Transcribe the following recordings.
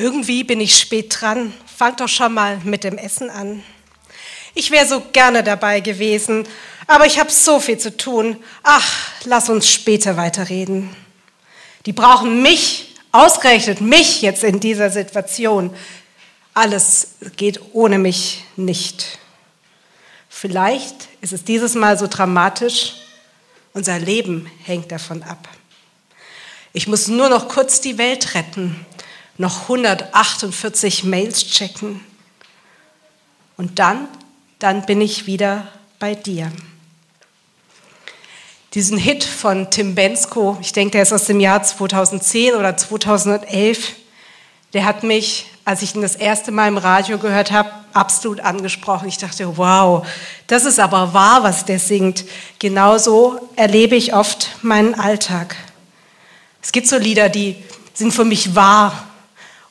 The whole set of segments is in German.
Irgendwie bin ich spät dran. Fang doch schon mal mit dem Essen an. Ich wäre so gerne dabei gewesen, aber ich habe so viel zu tun. Ach, lass uns später weiterreden. Die brauchen mich, ausgerechnet mich jetzt in dieser Situation. Alles geht ohne mich nicht. Vielleicht ist es dieses Mal so dramatisch, unser Leben hängt davon ab. Ich muss nur noch kurz die Welt retten, noch 148 Mails checken. Und dann, dann bin ich wieder bei dir. Diesen Hit von Tim Bensko, ich denke, der ist aus dem Jahr 2010 oder 2011, der hat mich, als ich ihn das erste Mal im Radio gehört habe, absolut angesprochen. Ich dachte, wow, das ist aber wahr, was der singt. Genauso erlebe ich oft meinen Alltag. Es gibt so Lieder, die sind für mich wahr.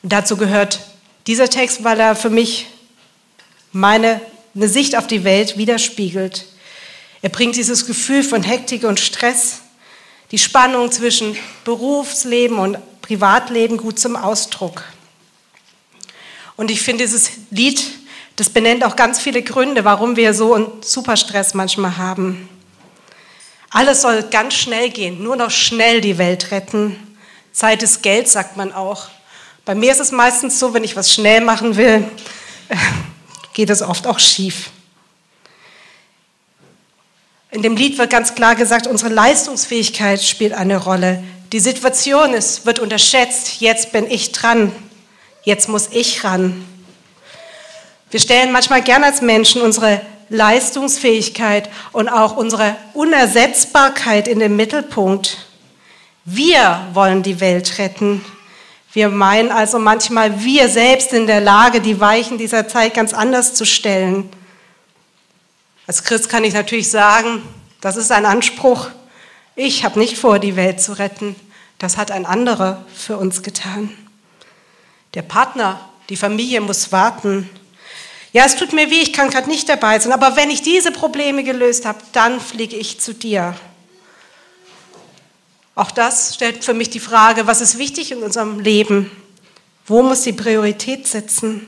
Und dazu gehört dieser Text, weil er für mich meine eine Sicht auf die Welt widerspiegelt. Er bringt dieses Gefühl von Hektik und Stress, die Spannung zwischen Berufsleben und Privatleben gut zum Ausdruck. Und ich finde, dieses Lied, das benennt auch ganz viele Gründe, warum wir so einen Superstress manchmal haben. Alles soll ganz schnell gehen, nur noch schnell die Welt retten. Zeit ist Geld, sagt man auch. Bei mir ist es meistens so, wenn ich was schnell machen will, geht es oft auch schief. In dem Lied wird ganz klar gesagt, unsere Leistungsfähigkeit spielt eine Rolle. Die Situation ist, wird unterschätzt. Jetzt bin ich dran. Jetzt muss ich ran. Wir stellen manchmal gern als Menschen unsere Leistungsfähigkeit und auch unsere Unersetzbarkeit in den Mittelpunkt. Wir wollen die Welt retten. Wir meinen also manchmal, wir selbst in der Lage, die Weichen dieser Zeit ganz anders zu stellen. Als Christ kann ich natürlich sagen, das ist ein Anspruch. Ich habe nicht vor, die Welt zu retten. Das hat ein anderer für uns getan. Der Partner, die Familie muss warten. Ja, es tut mir weh, ich kann gerade nicht dabei sein, aber wenn ich diese Probleme gelöst habe, dann fliege ich zu dir. Auch das stellt für mich die Frage, was ist wichtig in unserem Leben? Wo muss die Priorität sitzen?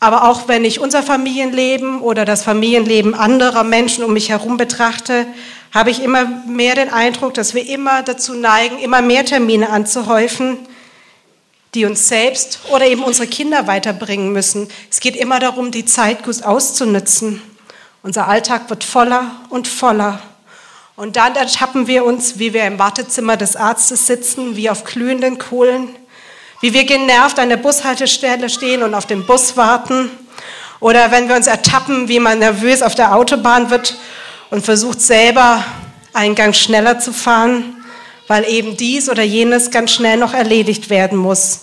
Aber auch wenn ich unser Familienleben oder das Familienleben anderer Menschen um mich herum betrachte, habe ich immer mehr den Eindruck, dass wir immer dazu neigen, immer mehr Termine anzuhäufen, die uns selbst oder eben unsere Kinder weiterbringen müssen. Es geht immer darum, die Zeit gut auszunutzen. Unser Alltag wird voller und voller. Und dann ertappen wir uns, wie wir im Wartezimmer des Arztes sitzen, wie auf glühenden Kohlen, wie wir genervt an der Bushaltestelle stehen und auf den Bus warten. Oder wenn wir uns ertappen, wie man nervös auf der Autobahn wird und versucht selber einen Gang schneller zu fahren weil eben dies oder jenes ganz schnell noch erledigt werden muss.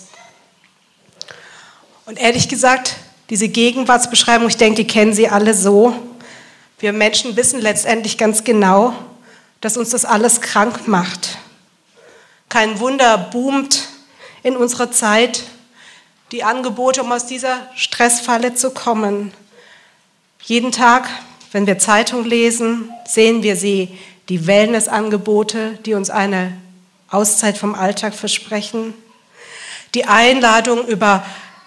Und ehrlich gesagt, diese Gegenwartsbeschreibung, ich denke, die kennen Sie alle so. Wir Menschen wissen letztendlich ganz genau, dass uns das alles krank macht. Kein Wunder boomt in unserer Zeit die Angebote, um aus dieser Stressfalle zu kommen. Jeden Tag, wenn wir Zeitung lesen, sehen wir sie die Wellnessangebote, die uns eine Auszeit vom Alltag versprechen, die Einladung über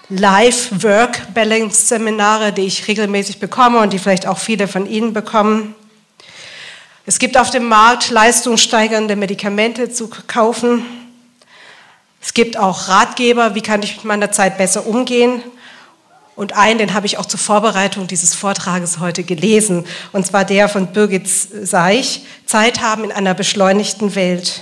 Live-Work-Balance-Seminare, die ich regelmäßig bekomme und die vielleicht auch viele von Ihnen bekommen. Es gibt auf dem Markt leistungssteigernde Medikamente zu kaufen. Es gibt auch Ratgeber, wie kann ich mit meiner Zeit besser umgehen. Und einen, den habe ich auch zur Vorbereitung dieses Vortrages heute gelesen, und zwar der von Birgit Seich, Zeit haben in einer beschleunigten Welt.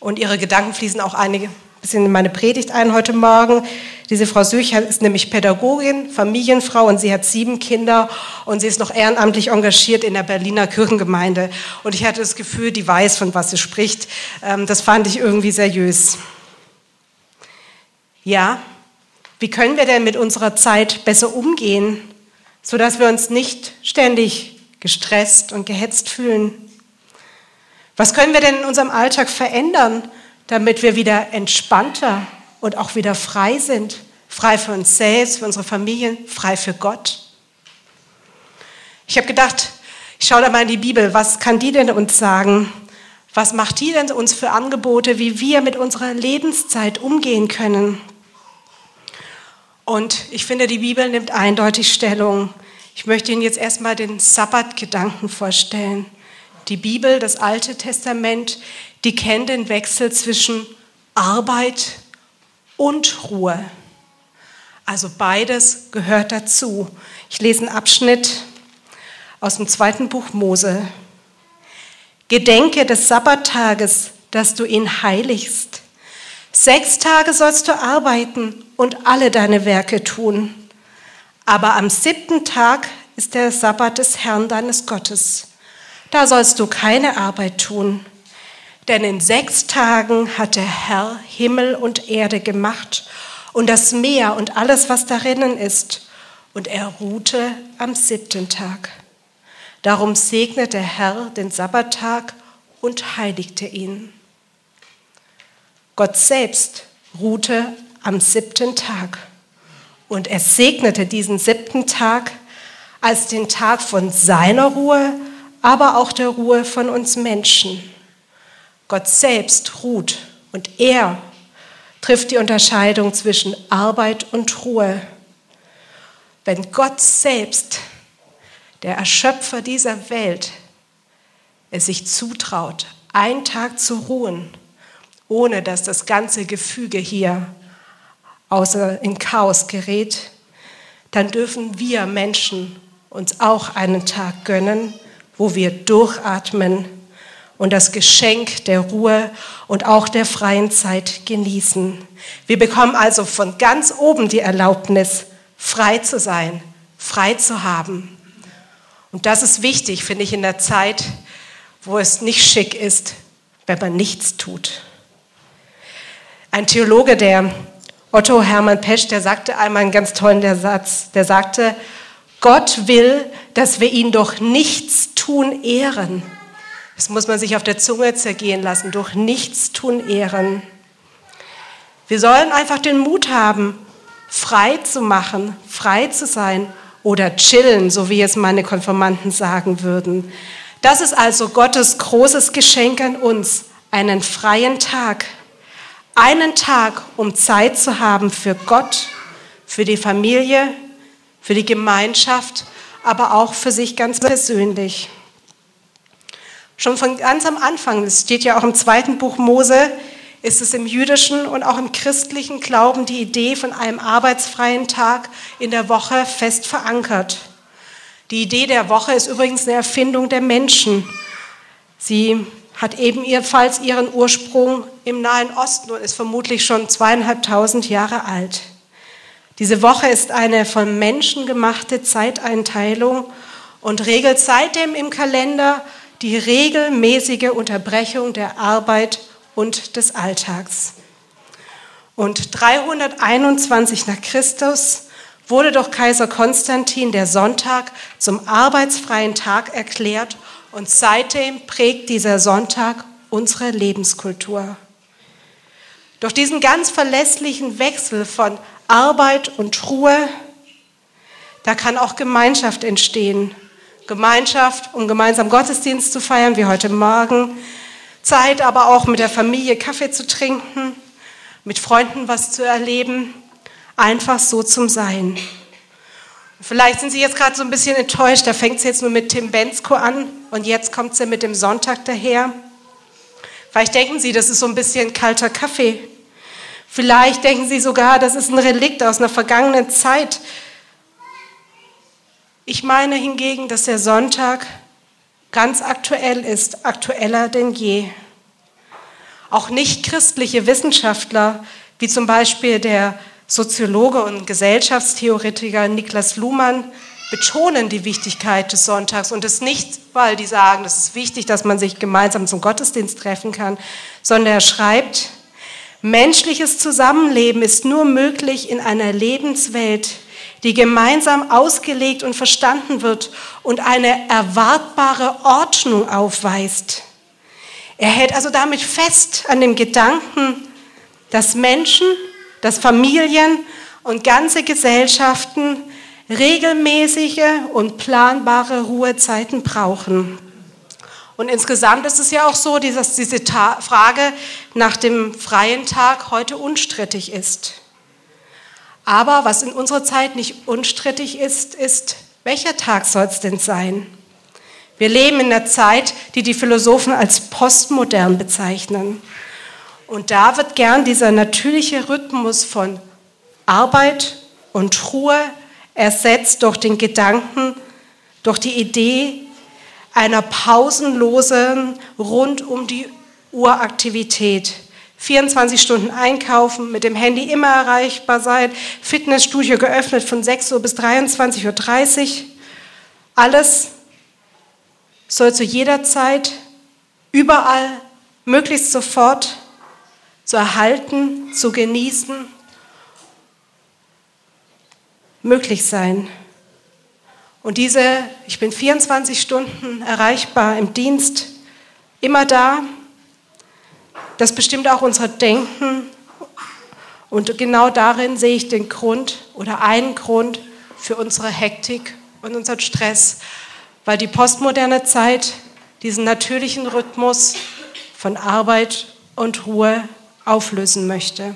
Und ihre Gedanken fließen auch einige bisschen in meine Predigt ein heute Morgen. Diese Frau Sücher ist nämlich Pädagogin, Familienfrau und sie hat sieben Kinder und sie ist noch ehrenamtlich engagiert in der Berliner Kirchengemeinde. Und ich hatte das Gefühl, die weiß, von was sie spricht. Ähm, das fand ich irgendwie seriös. Ja, wie können wir denn mit unserer Zeit besser umgehen, sodass wir uns nicht ständig gestresst und gehetzt fühlen? Was können wir denn in unserem Alltag verändern, damit wir wieder entspannter und auch wieder frei sind? Frei für uns selbst, für unsere Familien, frei für Gott. Ich habe gedacht, ich schaue da mal in die Bibel, was kann die denn uns sagen? Was macht die denn uns für Angebote, wie wir mit unserer Lebenszeit umgehen können? Und ich finde, die Bibel nimmt eindeutig Stellung. Ich möchte Ihnen jetzt erstmal den Sabbatgedanken vorstellen. Die Bibel, das Alte Testament, die kennt den Wechsel zwischen Arbeit und Ruhe. Also beides gehört dazu. Ich lese einen Abschnitt aus dem zweiten Buch Mose. Gedenke des Sabbattages, dass du ihn heiligst. Sechs Tage sollst du arbeiten und alle deine Werke tun. Aber am siebten Tag ist der Sabbat des Herrn deines Gottes. Da sollst du keine Arbeit tun. Denn in sechs Tagen hat der Herr Himmel und Erde gemacht und das Meer und alles, was darinnen ist. Und er ruhte am siebten Tag. Darum segnete der Herr den Sabbattag und heiligte ihn. Gott selbst ruhte am siebten Tag und er segnete diesen siebten Tag als den Tag von seiner Ruhe, aber auch der Ruhe von uns Menschen. Gott selbst ruht und er trifft die Unterscheidung zwischen Arbeit und Ruhe. Wenn Gott selbst, der Erschöpfer dieser Welt, es sich zutraut, einen Tag zu ruhen, ohne dass das ganze Gefüge hier außer in Chaos gerät, dann dürfen wir Menschen uns auch einen Tag gönnen, wo wir durchatmen und das Geschenk der Ruhe und auch der freien Zeit genießen. Wir bekommen also von ganz oben die Erlaubnis, frei zu sein, frei zu haben. Und das ist wichtig, finde ich, in der Zeit, wo es nicht schick ist, wenn man nichts tut. Ein Theologe, der Otto Hermann Pesch, der sagte einmal einen ganz tollen Satz, der sagte, Gott will, dass wir ihn durch nichts tun ehren, das muss man sich auf der Zunge zergehen lassen, durch Nichtstun ehren. Wir sollen einfach den Mut haben, frei zu machen, frei zu sein oder chillen, so wie es meine Konformanten sagen würden. Das ist also Gottes großes Geschenk an uns, einen freien Tag. Einen Tag, um Zeit zu haben für Gott, für die Familie, für die Gemeinschaft, aber auch für sich ganz persönlich. Schon von ganz am Anfang, das steht ja auch im zweiten Buch Mose, ist es im jüdischen und auch im christlichen Glauben die Idee von einem arbeitsfreien Tag in der Woche fest verankert. Die Idee der Woche ist übrigens eine Erfindung der Menschen. Sie hat eben ebenfalls ihren Ursprung im Nahen Osten und ist vermutlich schon zweieinhalbtausend Jahre alt. Diese Woche ist eine von Menschen gemachte Zeiteinteilung und regelt seitdem im Kalender die regelmäßige Unterbrechung der Arbeit und des Alltags. Und 321 nach Christus wurde durch Kaiser Konstantin der Sonntag zum arbeitsfreien Tag erklärt und seitdem prägt dieser Sonntag unsere Lebenskultur. Durch diesen ganz verlässlichen Wechsel von Arbeit und Ruhe, da kann auch Gemeinschaft entstehen Gemeinschaft, um gemeinsam Gottesdienst zu feiern, wie heute Morgen. Zeit aber auch mit der Familie Kaffee zu trinken, mit Freunden was zu erleben, einfach so zum Sein. Vielleicht sind Sie jetzt gerade so ein bisschen enttäuscht, da fängt es jetzt nur mit Tim Bensko an und jetzt kommt sie mit dem Sonntag daher. Vielleicht denken Sie, das ist so ein bisschen kalter Kaffee. Vielleicht denken Sie sogar, das ist ein Relikt aus einer vergangenen Zeit, ich meine hingegen, dass der Sonntag ganz aktuell ist, aktueller denn je. Auch nicht christliche Wissenschaftler, wie zum Beispiel der Soziologe und Gesellschaftstheoretiker Niklas Luhmann, betonen die Wichtigkeit des Sonntags und es nicht, weil die sagen, es ist wichtig, dass man sich gemeinsam zum Gottesdienst treffen kann, sondern er schreibt, menschliches Zusammenleben ist nur möglich in einer Lebenswelt, die gemeinsam ausgelegt und verstanden wird und eine erwartbare Ordnung aufweist. Er hält also damit fest an dem Gedanken, dass Menschen, dass Familien und ganze Gesellschaften regelmäßige und planbare Ruhezeiten brauchen. Und insgesamt ist es ja auch so, dass diese Frage nach dem freien Tag heute unstrittig ist. Aber was in unserer Zeit nicht unstrittig ist, ist, welcher Tag soll es denn sein? Wir leben in einer Zeit, die die Philosophen als postmodern bezeichnen. Und da wird gern dieser natürliche Rhythmus von Arbeit und Ruhe ersetzt durch den Gedanken, durch die Idee einer pausenlosen, rund um die Uraktivität. 24 Stunden einkaufen, mit dem Handy immer erreichbar sein, Fitnessstudio geöffnet von 6 Uhr bis 23.30 Uhr. Alles soll zu jeder Zeit, überall, möglichst sofort zu erhalten, zu genießen, möglich sein. Und diese, ich bin 24 Stunden erreichbar im Dienst, immer da, das bestimmt auch unser Denken. Und genau darin sehe ich den Grund oder einen Grund für unsere Hektik und unseren Stress, weil die postmoderne Zeit diesen natürlichen Rhythmus von Arbeit und Ruhe auflösen möchte.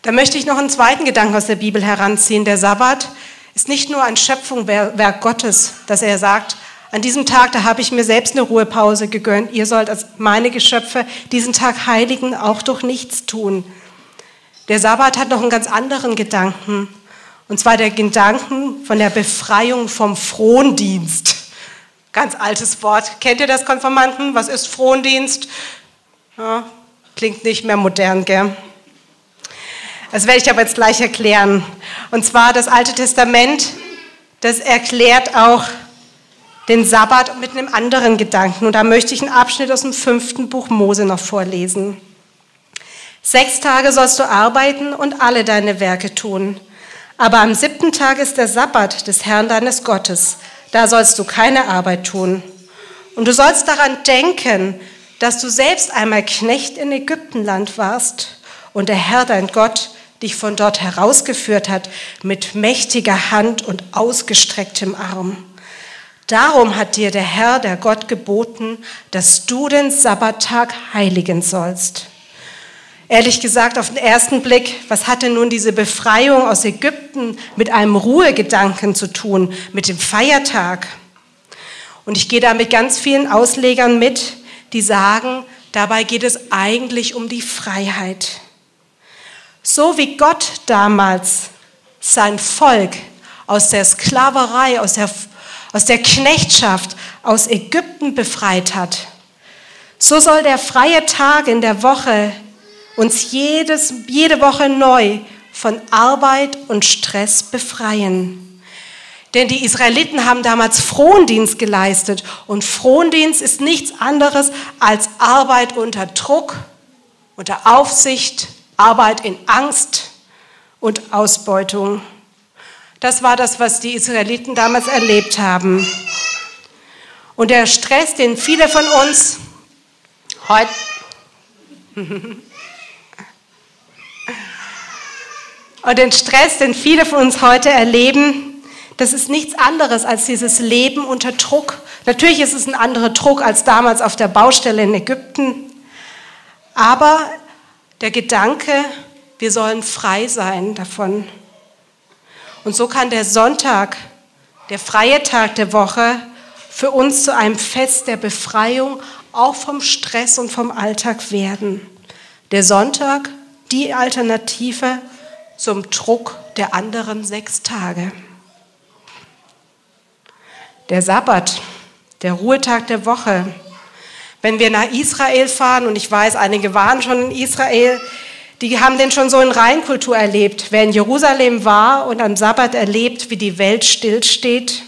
Da möchte ich noch einen zweiten Gedanken aus der Bibel heranziehen. Der Sabbat ist nicht nur ein Schöpfungswerk Gottes, dass er sagt, an diesem Tag, da habe ich mir selbst eine Ruhepause gegönnt. Ihr sollt als meine Geschöpfe diesen Tag heiligen, auch durch nichts tun. Der Sabbat hat noch einen ganz anderen Gedanken. Und zwar der Gedanken von der Befreiung vom Frondienst. Ganz altes Wort. Kennt ihr das, Konformanten? Was ist Frondienst? Ja, klingt nicht mehr modern, gell? Das werde ich aber jetzt gleich erklären. Und zwar das Alte Testament, das erklärt auch den Sabbat mit einem anderen Gedanken. Und da möchte ich einen Abschnitt aus dem fünften Buch Mose noch vorlesen. Sechs Tage sollst du arbeiten und alle deine Werke tun. Aber am siebten Tag ist der Sabbat des Herrn deines Gottes. Da sollst du keine Arbeit tun. Und du sollst daran denken, dass du selbst einmal Knecht in Ägyptenland warst und der Herr dein Gott dich von dort herausgeführt hat mit mächtiger Hand und ausgestrecktem Arm. Darum hat dir der Herr, der Gott, geboten, dass du den Sabbattag heiligen sollst. Ehrlich gesagt, auf den ersten Blick, was hatte nun diese Befreiung aus Ägypten mit einem Ruhegedanken zu tun, mit dem Feiertag? Und ich gehe da mit ganz vielen Auslegern mit, die sagen, dabei geht es eigentlich um die Freiheit. So wie Gott damals sein Volk aus der Sklaverei, aus der aus der Knechtschaft aus Ägypten befreit hat, so soll der freie Tag in der Woche uns jedes, jede Woche neu von Arbeit und Stress befreien. Denn die Israeliten haben damals Frondienst geleistet und Frondienst ist nichts anderes als Arbeit unter Druck, unter Aufsicht, Arbeit in Angst und Ausbeutung. Das war das, was die Israeliten damals erlebt haben. Und der Stress, den viele von uns heute... Und den Stress, den viele von uns heute erleben, das ist nichts anderes als dieses Leben unter Druck. Natürlich ist es ein anderer Druck als damals auf der Baustelle in Ägypten. Aber der Gedanke, wir sollen frei sein davon. Und so kann der Sonntag, der freie Tag der Woche, für uns zu einem Fest der Befreiung auch vom Stress und vom Alltag werden. Der Sonntag, die Alternative zum Druck der anderen sechs Tage. Der Sabbat, der Ruhetag der Woche. Wenn wir nach Israel fahren, und ich weiß, einige waren schon in Israel, die haben den schon so in Reinkultur erlebt. Wer in Jerusalem war und am Sabbat erlebt, wie die Welt stillsteht,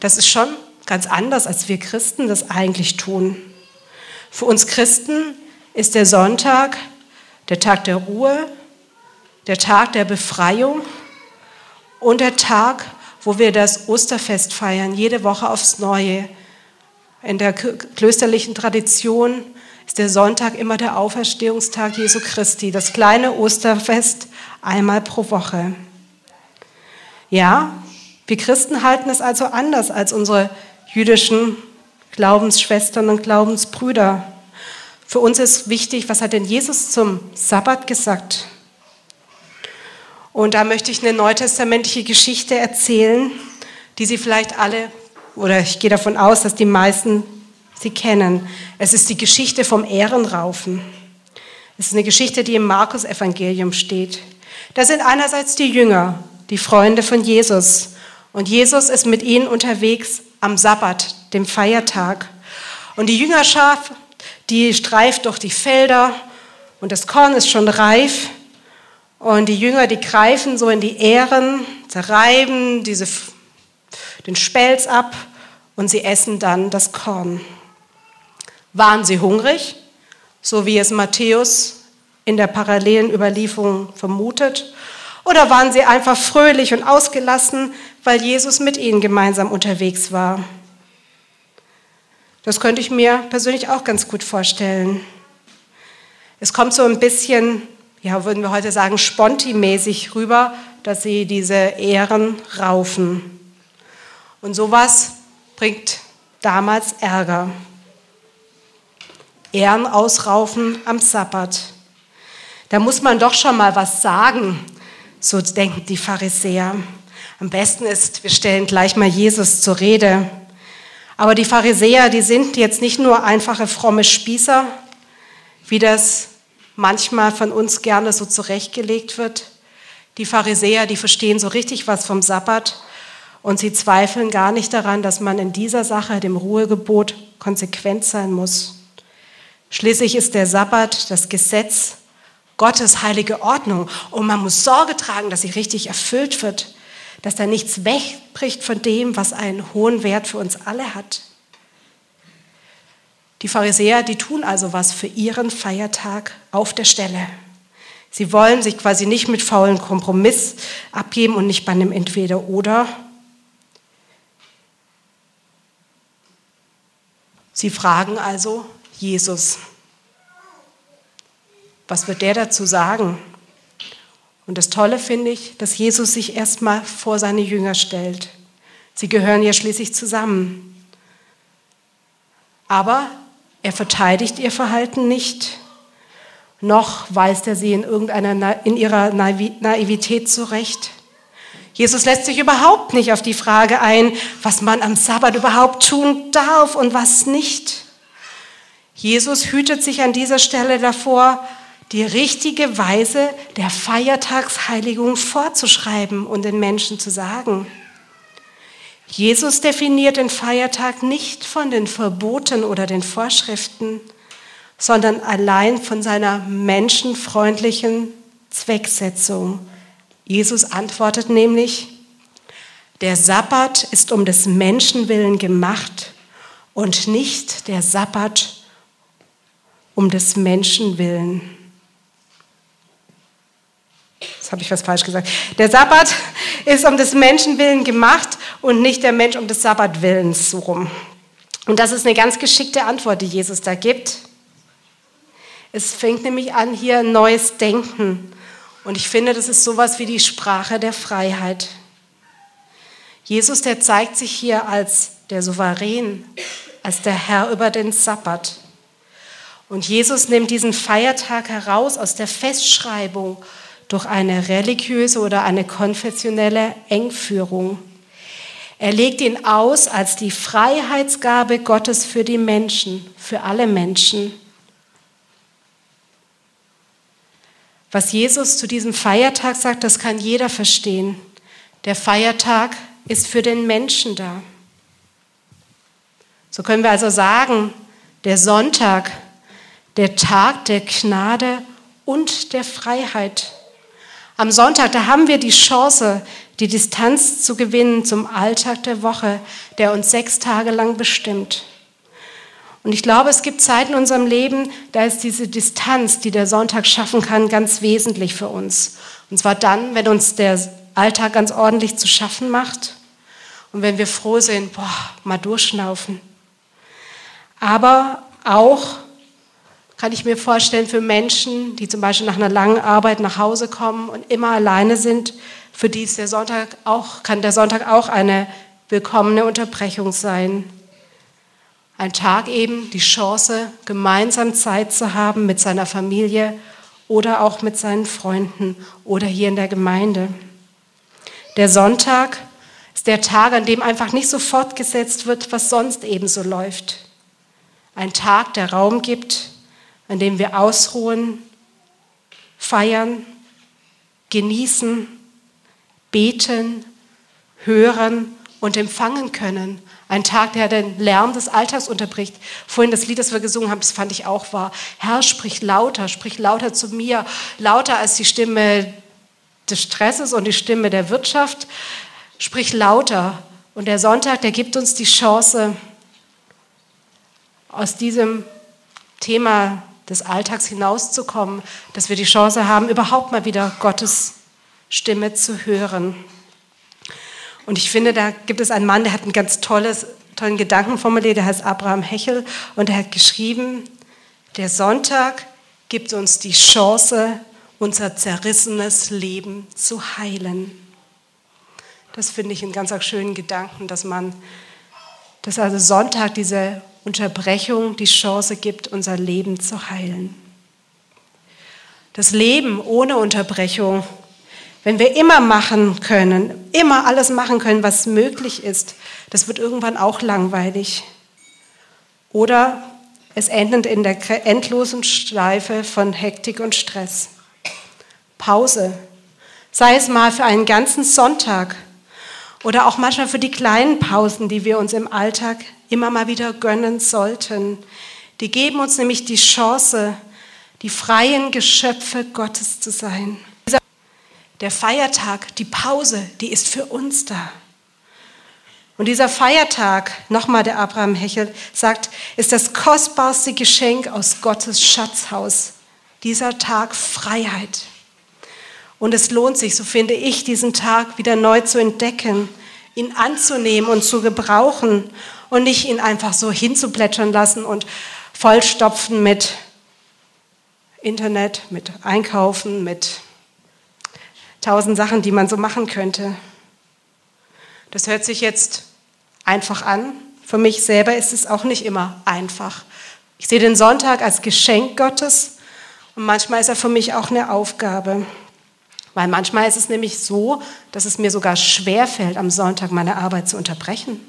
das ist schon ganz anders, als wir Christen das eigentlich tun. Für uns Christen ist der Sonntag der Tag der Ruhe, der Tag der Befreiung und der Tag, wo wir das Osterfest feiern, jede Woche aufs Neue. In der klösterlichen Tradition ist der Sonntag immer der Auferstehungstag Jesu Christi, das kleine Osterfest einmal pro Woche. Ja, wir Christen halten es also anders als unsere jüdischen Glaubensschwestern und Glaubensbrüder. Für uns ist wichtig, was hat denn Jesus zum Sabbat gesagt? Und da möchte ich eine neutestamentliche Geschichte erzählen, die Sie vielleicht alle, oder ich gehe davon aus, dass die meisten sie kennen. Es ist die Geschichte vom Ehrenraufen. Es ist eine Geschichte, die im Markus-Evangelium steht. Da sind einerseits die Jünger, die Freunde von Jesus. Und Jesus ist mit ihnen unterwegs am Sabbat, dem Feiertag. Und die Jüngerschaft, die streift durch die Felder und das Korn ist schon reif. Und die Jünger, die greifen so in die Ähren, zerreiben diese, den Spelz ab und sie essen dann das Korn. Waren sie hungrig, so wie es Matthäus in der parallelen Überlieferung vermutet? Oder waren sie einfach fröhlich und ausgelassen, weil Jesus mit ihnen gemeinsam unterwegs war? Das könnte ich mir persönlich auch ganz gut vorstellen. Es kommt so ein bisschen ja, würden wir heute sagen, spontimäßig rüber, dass sie diese Ehren raufen. Und sowas bringt damals Ärger. Ehren ausraufen am Sabbat. Da muss man doch schon mal was sagen, so denken die Pharisäer. Am besten ist, wir stellen gleich mal Jesus zur Rede. Aber die Pharisäer, die sind jetzt nicht nur einfache fromme Spießer, wie das manchmal von uns gerne so zurechtgelegt wird. Die Pharisäer, die verstehen so richtig was vom Sabbat und sie zweifeln gar nicht daran, dass man in dieser Sache, dem Ruhegebot, konsequent sein muss. Schließlich ist der Sabbat das Gesetz, Gottes heilige Ordnung und man muss Sorge tragen, dass sie richtig erfüllt wird, dass da nichts wegbricht von dem, was einen hohen Wert für uns alle hat. Die Pharisäer, die tun also was für ihren Feiertag auf der Stelle. Sie wollen sich quasi nicht mit faulen Kompromiss abgeben und nicht bei einem Entweder-Oder. Sie fragen also Jesus. Was wird der dazu sagen? Und das Tolle finde ich, dass Jesus sich erstmal vor seine Jünger stellt. Sie gehören ja schließlich zusammen. Aber er verteidigt ihr Verhalten nicht, noch weist er sie in, irgendeiner, in ihrer Naivität zurecht. Jesus lässt sich überhaupt nicht auf die Frage ein, was man am Sabbat überhaupt tun darf und was nicht. Jesus hütet sich an dieser Stelle davor, die richtige Weise der Feiertagsheiligung vorzuschreiben und den Menschen zu sagen. Jesus definiert den Feiertag nicht von den Verboten oder den Vorschriften, sondern allein von seiner menschenfreundlichen Zwecksetzung. Jesus antwortet nämlich, der Sabbat ist um des Menschen willen gemacht und nicht der Sabbat um des Menschen willen. Jetzt habe ich was falsch gesagt. Der Sabbat ist um des Menschen willen gemacht und nicht der Mensch um des Sabbatwillens so rum. Und das ist eine ganz geschickte Antwort, die Jesus da gibt. Es fängt nämlich an, hier ein neues Denken. Und ich finde, das ist sowas wie die Sprache der Freiheit. Jesus, der zeigt sich hier als der Souverän, als der Herr über den Sabbat. Und Jesus nimmt diesen Feiertag heraus aus der Festschreibung durch eine religiöse oder eine konfessionelle Engführung. Er legt ihn aus als die Freiheitsgabe Gottes für die Menschen, für alle Menschen. Was Jesus zu diesem Feiertag sagt, das kann jeder verstehen. Der Feiertag ist für den Menschen da. So können wir also sagen, der Sonntag, der Tag der Gnade und der Freiheit. Am Sonntag, da haben wir die Chance, die Distanz zu gewinnen zum Alltag der Woche, der uns sechs Tage lang bestimmt. Und ich glaube, es gibt Zeiten in unserem Leben, da ist diese Distanz, die der Sonntag schaffen kann, ganz wesentlich für uns. Und zwar dann, wenn uns der Alltag ganz ordentlich zu schaffen macht und wenn wir froh sind, boah, mal durchschnaufen. Aber auch kann ich mir vorstellen für Menschen, die zum Beispiel nach einer langen Arbeit nach Hause kommen und immer alleine sind, für die ist der Sonntag auch, kann der Sonntag auch eine willkommene Unterbrechung sein. Ein Tag eben, die Chance, gemeinsam Zeit zu haben mit seiner Familie oder auch mit seinen Freunden oder hier in der Gemeinde. Der Sonntag ist der Tag, an dem einfach nicht so fortgesetzt wird, was sonst ebenso läuft. Ein Tag, der Raum gibt, an dem wir ausruhen, feiern, genießen, beten, hören und empfangen können. Ein Tag, der den Lärm des Alltags unterbricht. Vorhin das Lied, das wir gesungen haben, das fand ich auch wahr. Herr, sprich lauter, sprich lauter zu mir, lauter als die Stimme des Stresses und die Stimme der Wirtschaft. Sprich lauter. Und der Sonntag, der gibt uns die Chance, aus diesem Thema des Alltags hinauszukommen, dass wir die Chance haben, überhaupt mal wieder Gottes Stimme zu hören. Und ich finde, da gibt es einen Mann, der hat einen ganz tolles, tollen Gedanken formuliert, der heißt Abraham Hechel und er hat geschrieben, der Sonntag gibt uns die Chance, unser zerrissenes Leben zu heilen. Das finde ich einen ganz schönen Gedanken, dass man, dass also Sonntag diese Unterbrechung die Chance gibt, unser Leben zu heilen. Das Leben ohne Unterbrechung, wenn wir immer machen können, immer alles machen können, was möglich ist, das wird irgendwann auch langweilig. Oder es endet in der endlosen Schleife von Hektik und Stress. Pause, sei es mal für einen ganzen Sonntag oder auch manchmal für die kleinen Pausen, die wir uns im Alltag immer mal wieder gönnen sollten. Die geben uns nämlich die Chance, die freien Geschöpfe Gottes zu sein. Der Feiertag, die Pause, die ist für uns da. Und dieser Feiertag, nochmal der Abraham Hechel sagt, ist das kostbarste Geschenk aus Gottes Schatzhaus. Dieser Tag Freiheit. Und es lohnt sich, so finde ich, diesen Tag wieder neu zu entdecken, ihn anzunehmen und zu gebrauchen und nicht ihn einfach so hinzuplätschern lassen und vollstopfen mit Internet, mit Einkaufen, mit tausend Sachen, die man so machen könnte. Das hört sich jetzt einfach an. Für mich selber ist es auch nicht immer einfach. Ich sehe den Sonntag als Geschenk Gottes und manchmal ist er für mich auch eine Aufgabe. Weil manchmal ist es nämlich so, dass es mir sogar schwer fällt, am Sonntag meine Arbeit zu unterbrechen.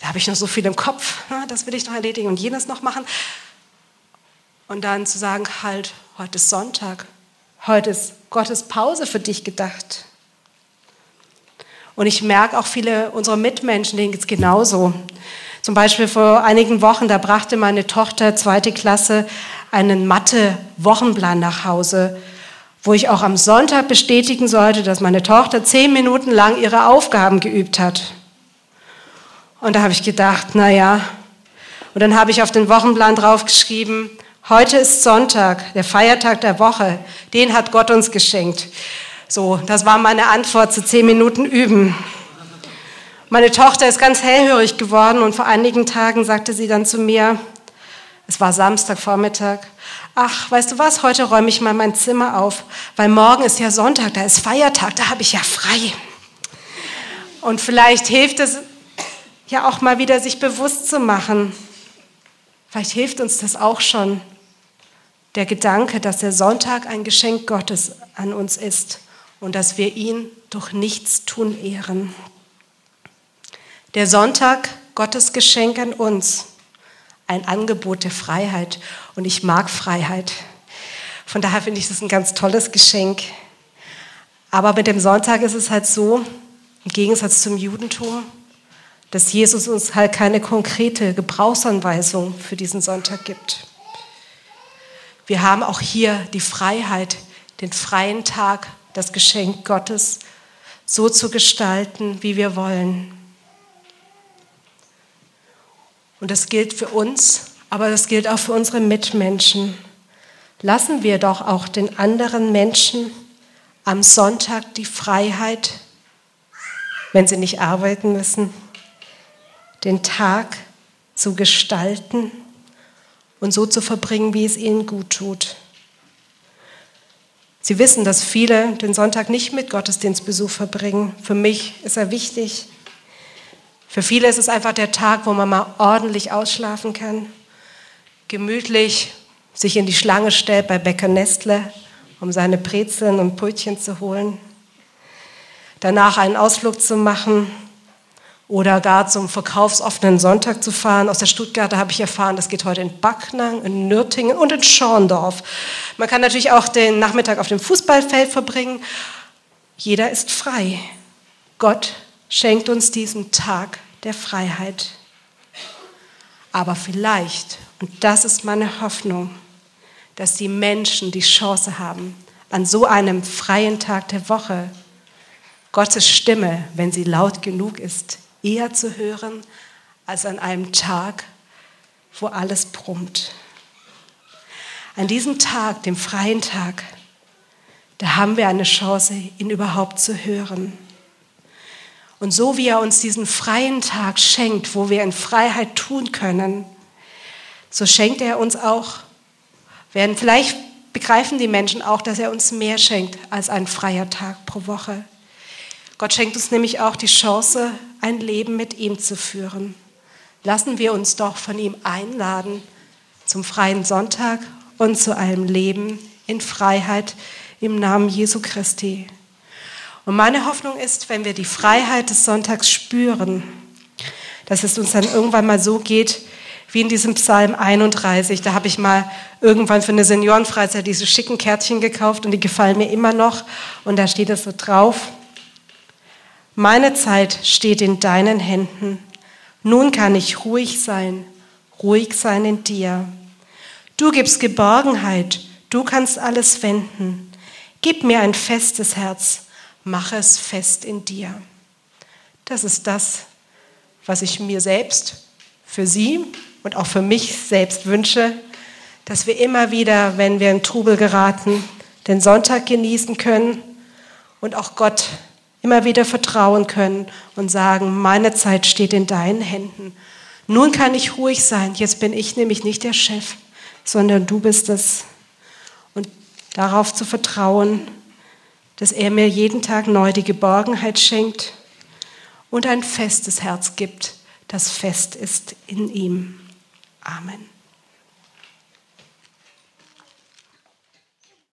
Da habe ich noch so viel im Kopf, das will ich noch erledigen und jenes noch machen. Und dann zu sagen, halt, heute ist Sonntag, heute ist Gottes Pause für dich gedacht. Und ich merke auch viele unserer Mitmenschen, denen geht es genauso. Zum Beispiel vor einigen Wochen, da brachte meine Tochter zweite Klasse einen Mathe-Wochenplan nach Hause wo ich auch am Sonntag bestätigen sollte, dass meine Tochter zehn Minuten lang ihre Aufgaben geübt hat. Und da habe ich gedacht, na ja. Und dann habe ich auf den Wochenplan draufgeschrieben, heute ist Sonntag, der Feiertag der Woche. Den hat Gott uns geschenkt. So, das war meine Antwort zu zehn Minuten üben. Meine Tochter ist ganz hellhörig geworden und vor einigen Tagen sagte sie dann zu mir, es war Samstagvormittag, ach, weißt du was, heute räume ich mal mein Zimmer auf, weil morgen ist ja Sonntag, da ist Feiertag, da habe ich ja frei. Und vielleicht hilft es ja auch mal wieder, sich bewusst zu machen. Vielleicht hilft uns das auch schon, der Gedanke, dass der Sonntag ein Geschenk Gottes an uns ist und dass wir ihn durch nichts tun ehren. Der Sonntag, Gottes Geschenk an uns ein Angebot der Freiheit. Und ich mag Freiheit. Von daher finde ich das ein ganz tolles Geschenk. Aber mit dem Sonntag ist es halt so, im Gegensatz zum Judentum, dass Jesus uns halt keine konkrete Gebrauchsanweisung für diesen Sonntag gibt. Wir haben auch hier die Freiheit, den freien Tag, das Geschenk Gottes so zu gestalten, wie wir wollen. Und das gilt für uns, aber das gilt auch für unsere Mitmenschen. Lassen wir doch auch den anderen Menschen am Sonntag die Freiheit, wenn sie nicht arbeiten müssen, den Tag zu gestalten und so zu verbringen, wie es ihnen gut tut. Sie wissen, dass viele den Sonntag nicht mit Gottesdienstbesuch verbringen. Für mich ist er wichtig. Für viele ist es einfach der Tag, wo man mal ordentlich ausschlafen kann, gemütlich sich in die Schlange stellt bei Bäcker Nestle, um seine Brezeln und Brötchen zu holen, danach einen Ausflug zu machen oder gar zum verkaufsoffenen Sonntag zu fahren. Aus der Stuttgarter habe ich erfahren, das geht heute in Backnang, in Nürtingen und in Schorndorf. Man kann natürlich auch den Nachmittag auf dem Fußballfeld verbringen. Jeder ist frei. Gott schenkt uns diesen Tag der Freiheit. Aber vielleicht, und das ist meine Hoffnung, dass die Menschen die Chance haben, an so einem freien Tag der Woche Gottes Stimme, wenn sie laut genug ist, eher zu hören als an einem Tag, wo alles brummt. An diesem Tag, dem freien Tag, da haben wir eine Chance, ihn überhaupt zu hören. Und so wie er uns diesen freien Tag schenkt, wo wir in Freiheit tun können, so schenkt er uns auch, werden vielleicht begreifen die Menschen auch, dass er uns mehr schenkt als ein freier Tag pro Woche. Gott schenkt uns nämlich auch die Chance, ein Leben mit ihm zu führen. Lassen wir uns doch von ihm einladen zum freien Sonntag und zu einem Leben in Freiheit im Namen Jesu Christi. Und meine Hoffnung ist, wenn wir die Freiheit des Sonntags spüren, dass es uns dann irgendwann mal so geht, wie in diesem Psalm 31. Da habe ich mal irgendwann für eine Seniorenfreizeit diese schicken Kärtchen gekauft und die gefallen mir immer noch. Und da steht es so drauf. Meine Zeit steht in deinen Händen. Nun kann ich ruhig sein, ruhig sein in dir. Du gibst Geborgenheit, du kannst alles wenden. Gib mir ein festes Herz Mach es fest in dir. Das ist das, was ich mir selbst, für Sie und auch für mich selbst wünsche, dass wir immer wieder, wenn wir in Trubel geraten, den Sonntag genießen können und auch Gott immer wieder vertrauen können und sagen, meine Zeit steht in deinen Händen. Nun kann ich ruhig sein. Jetzt bin ich nämlich nicht der Chef, sondern du bist es. Und darauf zu vertrauen, dass er mir jeden Tag neu die Geborgenheit schenkt und ein festes Herz gibt, das fest ist in ihm. Amen.